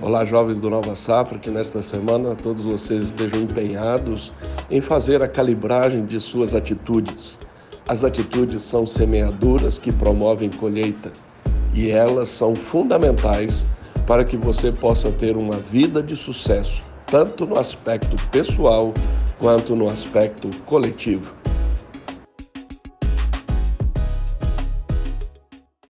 Olá, jovens do Nova Safra, que nesta semana todos vocês estejam empenhados em fazer a calibragem de suas atitudes. As atitudes são semeaduras que promovem colheita e elas são fundamentais para que você possa ter uma vida de sucesso, tanto no aspecto pessoal quanto no aspecto coletivo.